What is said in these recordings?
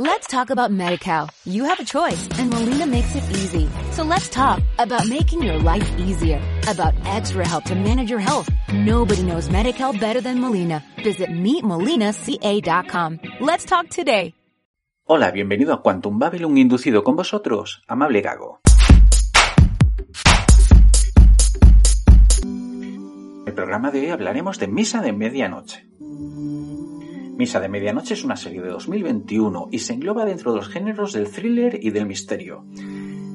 Let's talk about MediCal. You have a choice and Molina makes it easy. So let's talk about making your life easier, about extra help to manage your health. Nobody knows MediCal better than Molina. Visit meetmolinaca.com. Let's talk today. Hola, bienvenido a Quantum Babylon inducido con vosotros, amable Gago. En el programa de hoy hablaremos de Misa de Medianoche. Misa de Medianoche es una serie de 2021 y se engloba dentro de los géneros del thriller y del misterio.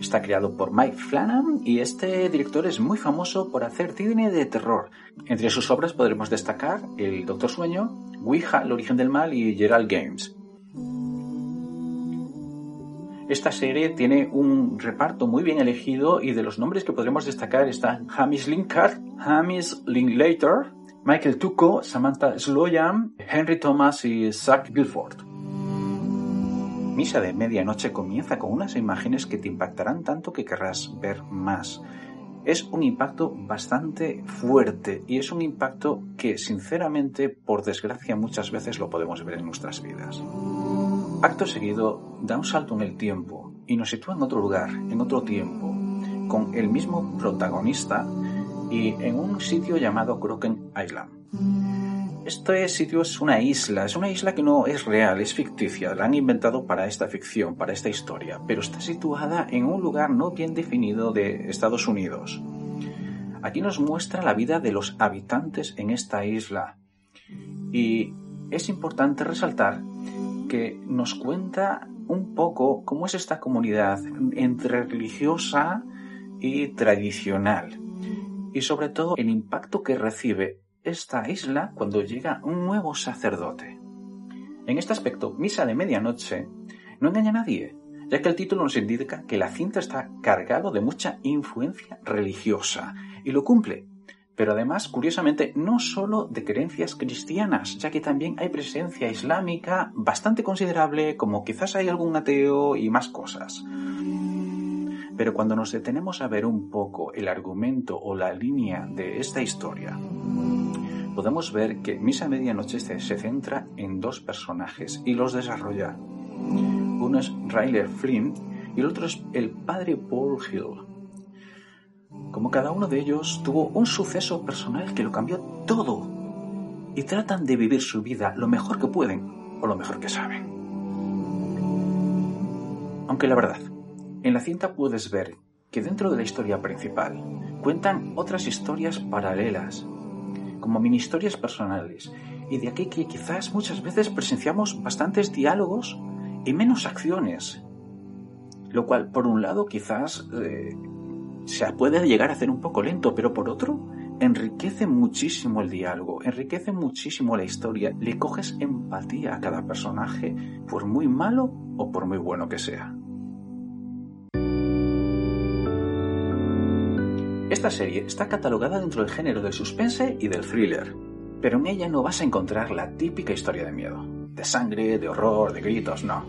Está creado por Mike Flanagan y este director es muy famoso por hacer cine de terror. Entre sus obras podremos destacar El Doctor Sueño, Ouija, El origen del mal y Gerald Games. Esta serie tiene un reparto muy bien elegido y de los nombres que podremos destacar están Hamish Linkard, Hamish Linklater, Michael Tuco, Samantha Sloyan, Henry Thomas y Zach Guilford. Misa de Medianoche comienza con unas imágenes que te impactarán tanto que querrás ver más. Es un impacto bastante fuerte y es un impacto que sinceramente, por desgracia, muchas veces lo podemos ver en nuestras vidas. Acto seguido, da un salto en el tiempo y nos sitúa en otro lugar, en otro tiempo, con el mismo protagonista y en un sitio llamado Croken Island. Este sitio es una isla, es una isla que no es real, es ficticia, la han inventado para esta ficción, para esta historia, pero está situada en un lugar no bien definido de Estados Unidos. Aquí nos muestra la vida de los habitantes en esta isla y es importante resaltar que nos cuenta un poco cómo es esta comunidad entre religiosa y tradicional y sobre todo el impacto que recibe esta isla cuando llega un nuevo sacerdote. En este aspecto, Misa de Medianoche no engaña a nadie, ya que el título nos indica que la cinta está cargado de mucha influencia religiosa y lo cumple. Pero además, curiosamente, no solo de creencias cristianas, ya que también hay presencia islámica bastante considerable, como quizás hay algún ateo y más cosas. Pero cuando nos detenemos a ver un poco el argumento o la línea de esta historia, podemos ver que Misa Medianoche se, centra en dos personajes y los desarrolla. Uno es Ryler Flynn y el otro es el padre Paul Hill. Como cada uno de ellos tuvo un suceso personal que lo cambió todo y tratan de vivir su vida lo mejor que pueden o lo mejor que saben. Aunque la verdad, en la cinta puedes ver que dentro de la historia principal cuentan otras historias paralelas, como mini historias personales, y de aquí que quizás muchas veces presenciamos bastantes diálogos y menos acciones, lo cual por un lado quizás eh, se puede llegar a hacer un poco lento, pero por otro enriquece muchísimo el diálogo, enriquece muchísimo la historia, le coges empatía a cada personaje, por muy malo o por muy bueno que sea. Esta serie está catalogada dentro del género del suspense y del thriller, pero en ella no vas a encontrar la típica historia de miedo, de sangre, de horror, de gritos, no.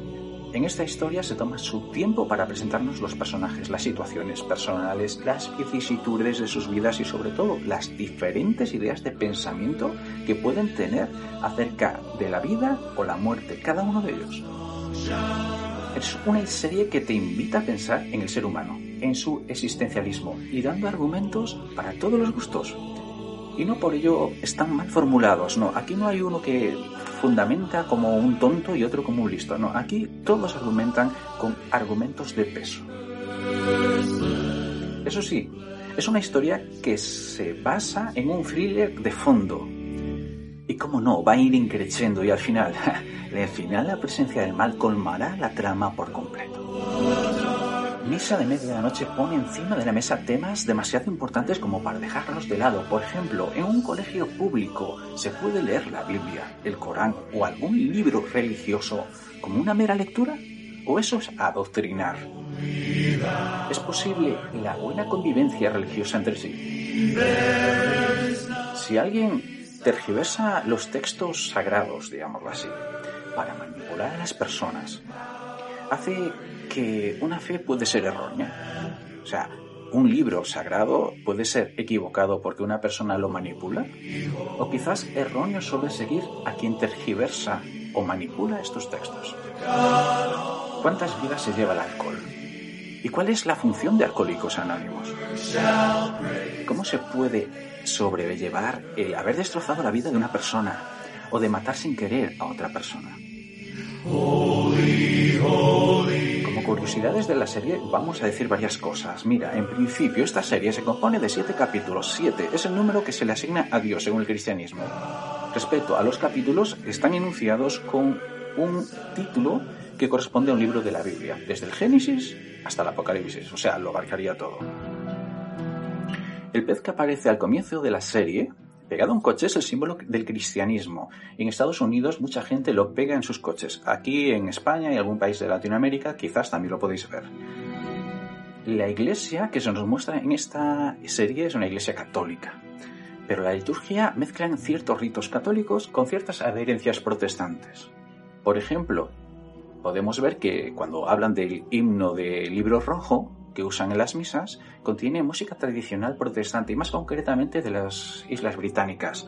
En esta historia se toma su tiempo para presentarnos los personajes, las situaciones personales, las vicisitudes de sus vidas y sobre todo las diferentes ideas de pensamiento que pueden tener acerca de la vida o la muerte, cada uno de ellos. Es una serie que te invita a pensar en el ser humano, en su existencialismo y dando argumentos para todos los gustos. Y no por ello están mal formulados, no, aquí no hay uno que fundamenta como un tonto y otro como un listo, no, aquí todos argumentan con argumentos de peso. Eso sí, es una historia que se basa en un thriller de fondo. Y cómo no, va a ir increciendo y al final, al final la presencia del mal colmará la trama por completo. Misa de Medianoche pone encima de la mesa temas demasiado importantes como para dejarlos de lado. Por ejemplo, en un colegio público se puede leer la Biblia, el Corán o algún libro religioso como una mera lectura o eso es adoctrinar. ¿Es posible la buena convivencia religiosa entre sí? Si alguien tergiversa los textos sagrados, digámoslo así, para manipular a las personas, hace que una fe puede ser errónea. O sea, un libro sagrado puede ser equivocado porque una persona lo manipula. O quizás erróneo solo seguir a quien tergiversa o manipula estos textos. ¿Cuántas vidas se lleva el alcohol? ¿Y cuál es la función de Alcohólicos Anónimos? ¿Cómo se puede sobrellevar el haber destrozado la vida de una persona o de matar sin querer a otra persona? Como curiosidades de la serie vamos a decir varias cosas. Mira, en principio esta serie se compone de siete capítulos. Siete es el número que se le asigna a Dios según el cristianismo. Respecto a los capítulos, están enunciados con un título que corresponde a un libro de la Biblia, desde el Génesis hasta el Apocalipsis, o sea, lo abarcaría todo. El pez que aparece al comienzo de la serie Pegado a un coche es el símbolo del cristianismo. En Estados Unidos mucha gente lo pega en sus coches. Aquí en España y algún país de Latinoamérica quizás también lo podéis ver. La iglesia que se nos muestra en esta serie es una iglesia católica. Pero la liturgia mezcla ciertos ritos católicos con ciertas adherencias protestantes. Por ejemplo, podemos ver que cuando hablan del himno del libro rojo, que usan en las misas contiene música tradicional protestante y más concretamente de las Islas Británicas.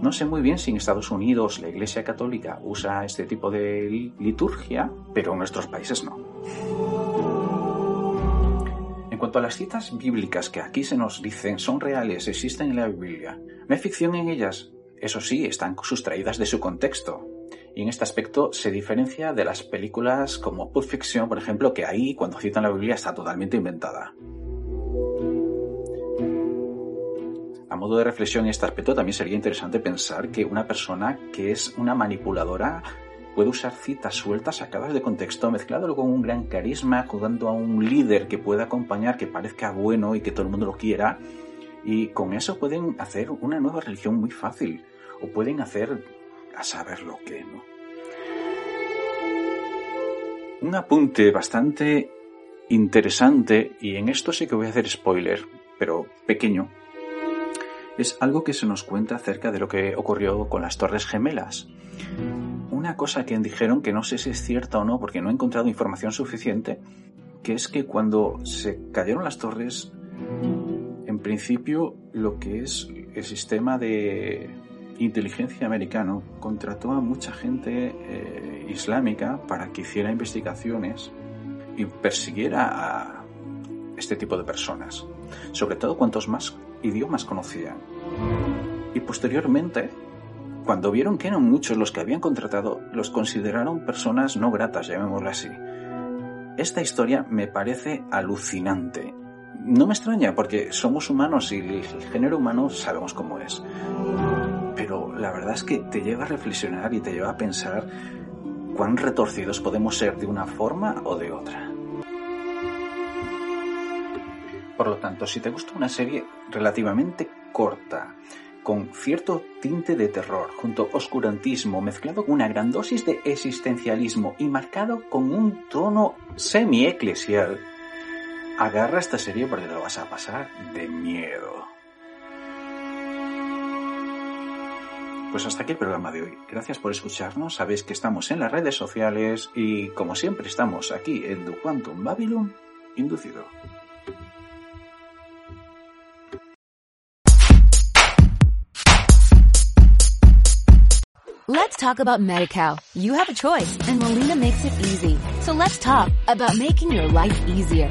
No sé muy bien si en Estados Unidos la Iglesia Católica usa este tipo de liturgia, pero en nuestros países no. En cuanto a las citas bíblicas que aquí se nos dicen son reales, existen en la Biblia, no hay ficción en ellas, eso sí, están sustraídas de su contexto, y en este aspecto se diferencia de las películas como Pulp Fiction, por ejemplo, que ahí cuando citan la Biblia está totalmente inventada. A modo de reflexión en este aspecto también sería interesante pensar que una persona que es una manipuladora puede usar citas sueltas sacadas de contexto, mezclándolo con un gran carisma, jugando a un líder que pueda acompañar, que parezca bueno y que todo el mundo lo quiera. Y con eso pueden hacer una nueva religión muy fácil. O pueden hacer a saber lo que no. Un apunte bastante interesante, y en esto sí que voy a hacer spoiler, pero pequeño, es algo que se nos cuenta acerca de lo que ocurrió con las Torres Gemelas. Una cosa que dijeron que no sé si es cierta o no, porque no he encontrado información suficiente, que es que cuando se cayeron las torres, en principio lo que es el sistema de inteligencia americano contrató a mucha gente eh, islámica para que hiciera investigaciones y persiguiera a este tipo de personas, sobre todo cuantos más idiomas conocían. Y posteriormente, cuando vieron que eran muchos los que habían contratado, los consideraron personas no gratas, llamémoslo así. Esta historia me parece alucinante. No me extraña porque somos humanos y el género humano sabemos cómo es pero la verdad es que te lleva a reflexionar y te lleva a pensar cuán retorcidos podemos ser de una forma o de otra. Por lo tanto, si te gusta una serie relativamente corta, con cierto tinte de terror, junto oscurantismo, mezclado con una gran dosis de existencialismo y marcado con un tono semi-eclesial, agarra esta serie porque te lo vas a pasar de miedo. Pues hasta aquí el programa de hoy. Gracias por escucharnos. Sabéis que estamos en las redes sociales y como siempre estamos aquí en The Quantum Babylon Inducido. Let's talk about MediCal. You have a choice and Molina makes it easy. So let's talk about making your life easier,